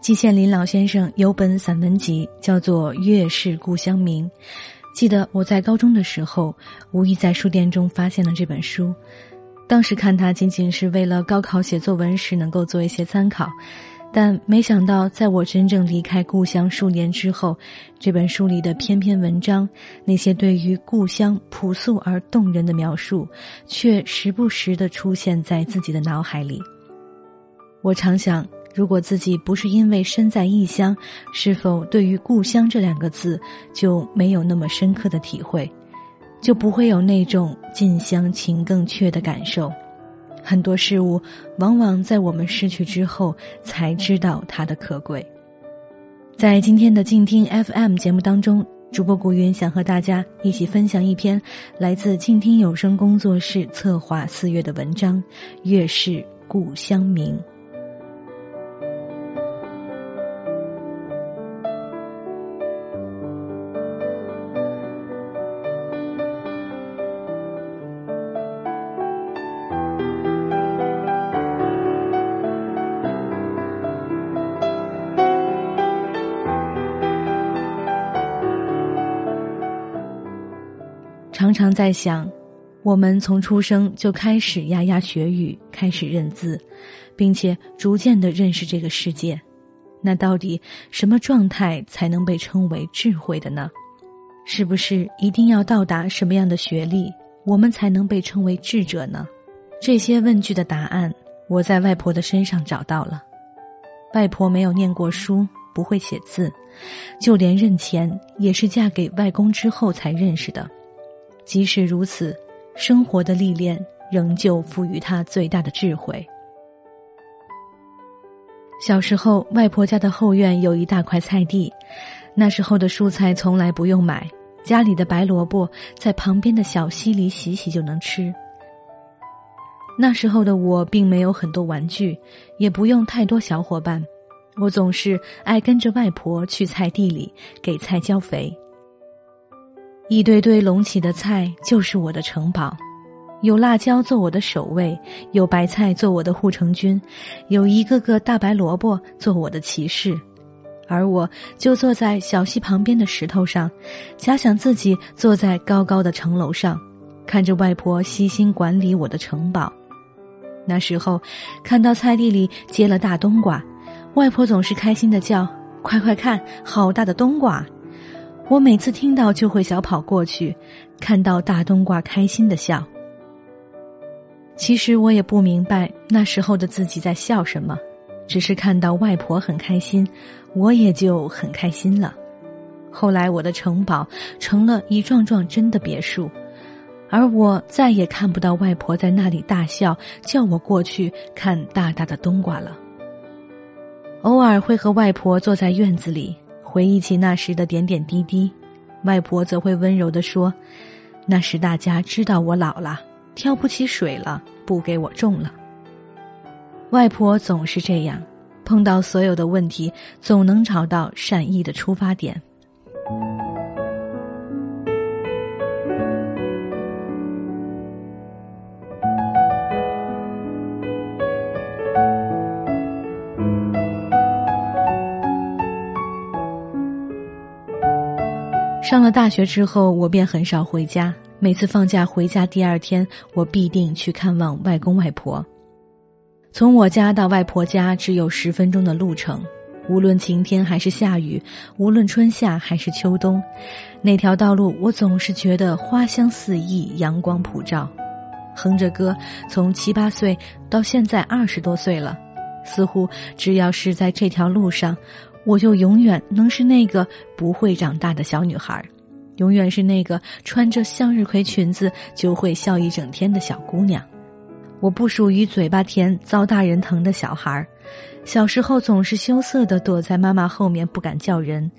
季羡林老先生有本散文集，叫做《月是故乡明》。记得我在高中的时候，无意在书店中发现了这本书。当时看它，仅仅是为了高考写作文时能够做一些参考。但没想到，在我真正离开故乡数年之后，这本书里的篇篇文章，那些对于故乡朴素而动人的描述，却时不时的出现在自己的脑海里。我常想，如果自己不是因为身在异乡，是否对于故乡这两个字就没有那么深刻的体会，就不会有那种近乡情更怯的感受。很多事物，往往在我们失去之后，才知道它的可贵。在今天的静听 FM 节目当中，主播古云想和大家一起分享一篇来自静听有声工作室策划四月的文章《月是故乡明》。常常在想，我们从出生就开始牙牙学语，开始认字，并且逐渐的认识这个世界。那到底什么状态才能被称为智慧的呢？是不是一定要到达什么样的学历，我们才能被称为智者呢？这些问句的答案，我在外婆的身上找到了。外婆没有念过书，不会写字，就连认钱也是嫁给外公之后才认识的。即使如此，生活的历练仍旧赋予他最大的智慧。小时候，外婆家的后院有一大块菜地，那时候的蔬菜从来不用买，家里的白萝卜在旁边的小溪里洗洗就能吃。那时候的我并没有很多玩具，也不用太多小伙伴，我总是爱跟着外婆去菜地里给菜浇肥。一堆堆隆起的菜就是我的城堡，有辣椒做我的守卫，有白菜做我的护城军，有一个个大白萝卜做我的骑士，而我就坐在小溪旁边的石头上，假想自己坐在高高的城楼上，看着外婆悉心管理我的城堡。那时候，看到菜地里结了大冬瓜，外婆总是开心的叫：“快快看，好大的冬瓜！”我每次听到就会小跑过去，看到大冬瓜开心的笑。其实我也不明白那时候的自己在笑什么，只是看到外婆很开心，我也就很开心了。后来我的城堡成了一幢幢真的别墅，而我再也看不到外婆在那里大笑，叫我过去看大大的冬瓜了。偶尔会和外婆坐在院子里。回忆起那时的点点滴滴，外婆则会温柔地说：“那时大家知道我老了，挑不起水了，不给我种了。”外婆总是这样，碰到所有的问题，总能找到善意的出发点。上了大学之后，我便很少回家。每次放假回家，第二天我必定去看望外公外婆。从我家到外婆家只有十分钟的路程，无论晴天还是下雨，无论春夏还是秋冬，那条道路我总是觉得花香四溢，阳光普照。哼着歌，从七八岁到现在二十多岁了，似乎只要是在这条路上。我就永远能是那个不会长大的小女孩，永远是那个穿着向日葵裙子就会笑一整天的小姑娘。我不属于嘴巴甜遭大人疼的小孩，小时候总是羞涩的躲在妈妈后面不敢叫人，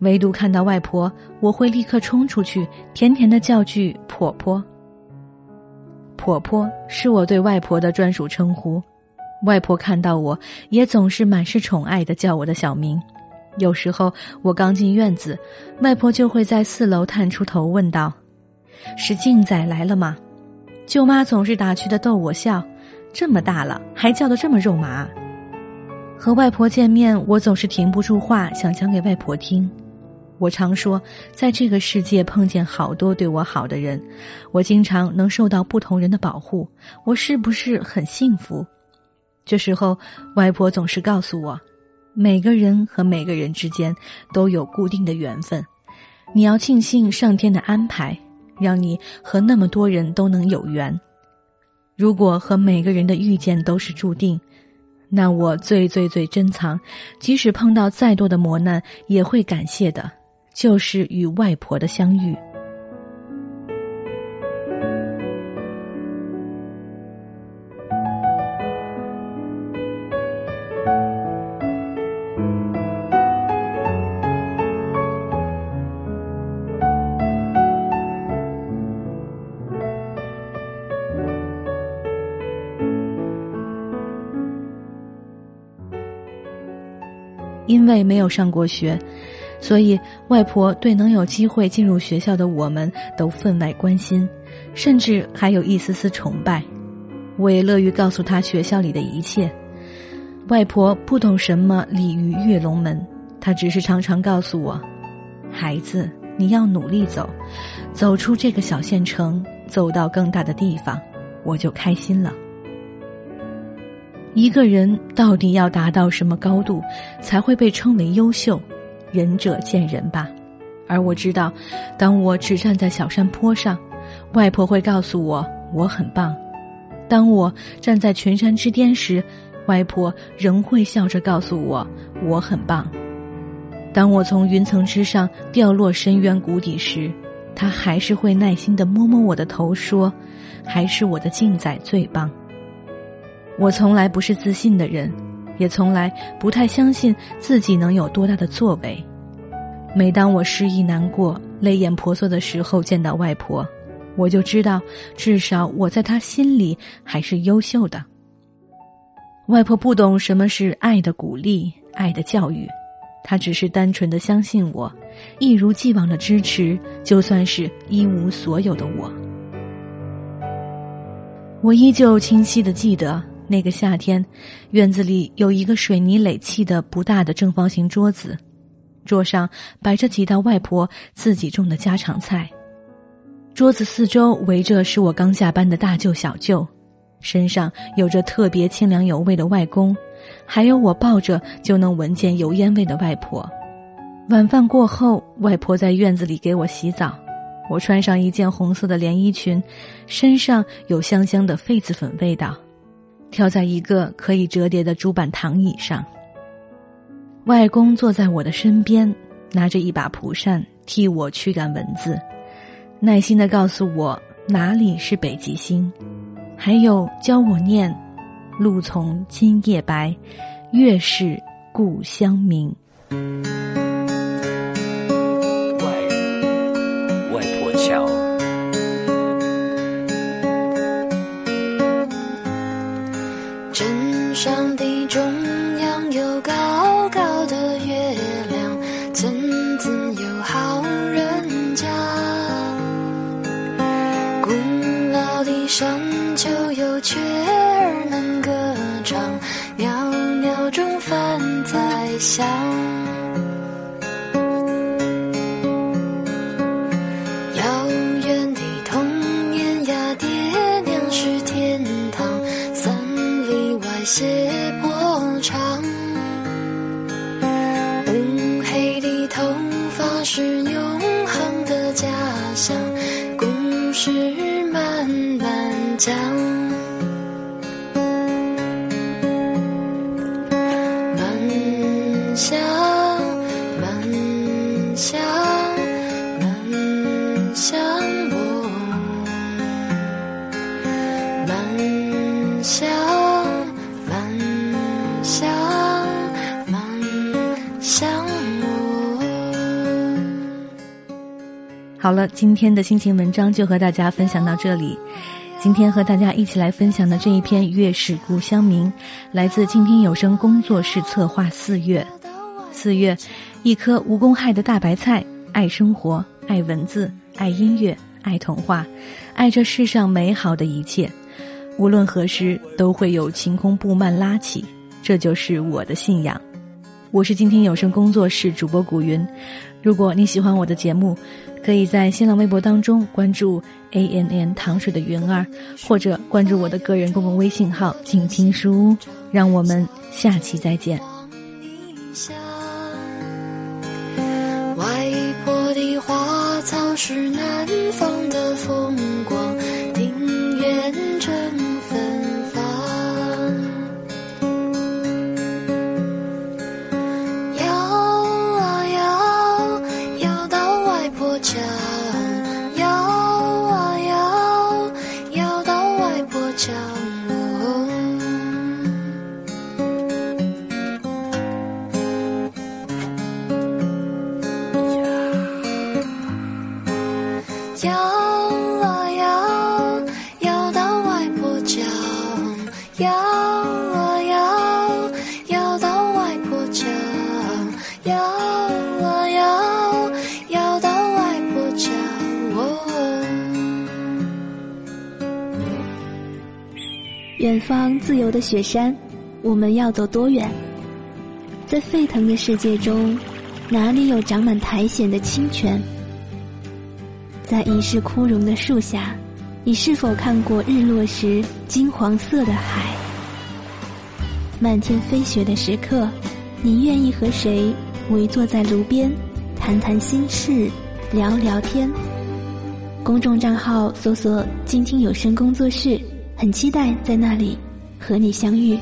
唯独看到外婆，我会立刻冲出去，甜甜的叫句“婆婆”。婆婆是我对外婆的专属称呼。外婆看到我，也总是满是宠爱的叫我的小名。有时候我刚进院子，外婆就会在四楼探出头问道：“是静仔来了吗？”舅妈总是打趣的逗我笑：“这么大了，还叫得这么肉麻。”和外婆见面，我总是停不住话，想讲给外婆听。我常说，在这个世界碰见好多对我好的人，我经常能受到不同人的保护，我是不是很幸福？这时候，外婆总是告诉我，每个人和每个人之间都有固定的缘分，你要庆幸上天的安排，让你和那么多人都能有缘。如果和每个人的遇见都是注定，那我最最最珍藏，即使碰到再多的磨难，也会感谢的。就是与外婆的相遇。因为没有上过学。所以，外婆对能有机会进入学校的我们都分外关心，甚至还有一丝丝崇拜。我也乐于告诉她学校里的一切。外婆不懂什么鲤鱼跃龙门，她只是常常告诉我：“孩子，你要努力走，走出这个小县城，走到更大的地方，我就开心了。”一个人到底要达到什么高度，才会被称为优秀？仁者见仁吧，而我知道，当我只站在小山坡上，外婆会告诉我我很棒；当我站在群山之巅时，外婆仍会笑着告诉我我很棒；当我从云层之上掉落深渊谷底时，她还是会耐心的摸摸我的头，说：“还是我的静仔最棒。”我从来不是自信的人。也从来不太相信自己能有多大的作为。每当我失意、难过、泪眼婆娑的时候，见到外婆，我就知道，至少我在她心里还是优秀的。外婆不懂什么是爱的鼓励、爱的教育，她只是单纯的相信我，一如既往的支持，就算是一无所有的我。我依旧清晰的记得。那个夏天，院子里有一个水泥垒砌的不大的正方形桌子，桌上摆着几道外婆自己种的家常菜。桌子四周围着是我刚下班的大舅小舅，身上有着特别清凉有味的外公，还有我抱着就能闻见油烟味的外婆。晚饭过后，外婆在院子里给我洗澡，我穿上一件红色的连衣裙，身上有香香的痱子粉味道。跳在一个可以折叠的竹板躺椅上，外公坐在我的身边，拿着一把蒲扇替我驱赶蚊子，耐心的告诉我哪里是北极星，还有教我念“露从今夜白，月是故乡明”。江，满江，满江，满江我，满江，满江，满江我。好了，今天的心情文章就和大家分享到这里。今天和大家一起来分享的这一篇《月是故乡明》，来自静听有声工作室策划。四月，四月，一颗无公害的大白菜，爱生活，爱文字，爱音乐，爱童话，爱这世上美好的一切。无论何时，都会有晴空布幔拉起，这就是我的信仰。我是今天有声工作室主播古云。如果你喜欢我的节目，可以在新浪微博当中关注 A N N 糖水的云儿，或者关注我的个人公共微信号“静听书屋”。让我们下期再见。外婆的花草是那远方自由的雪山，我们要走多远？在沸腾的世界中，哪里有长满苔藓的清泉？在已是枯荣的树下，你是否看过日落时金黄色的海？漫天飞雪的时刻，你愿意和谁围坐在炉边，谈谈心事，聊聊天？公众账号搜索“静听有声工作室”。很期待在那里和你相遇。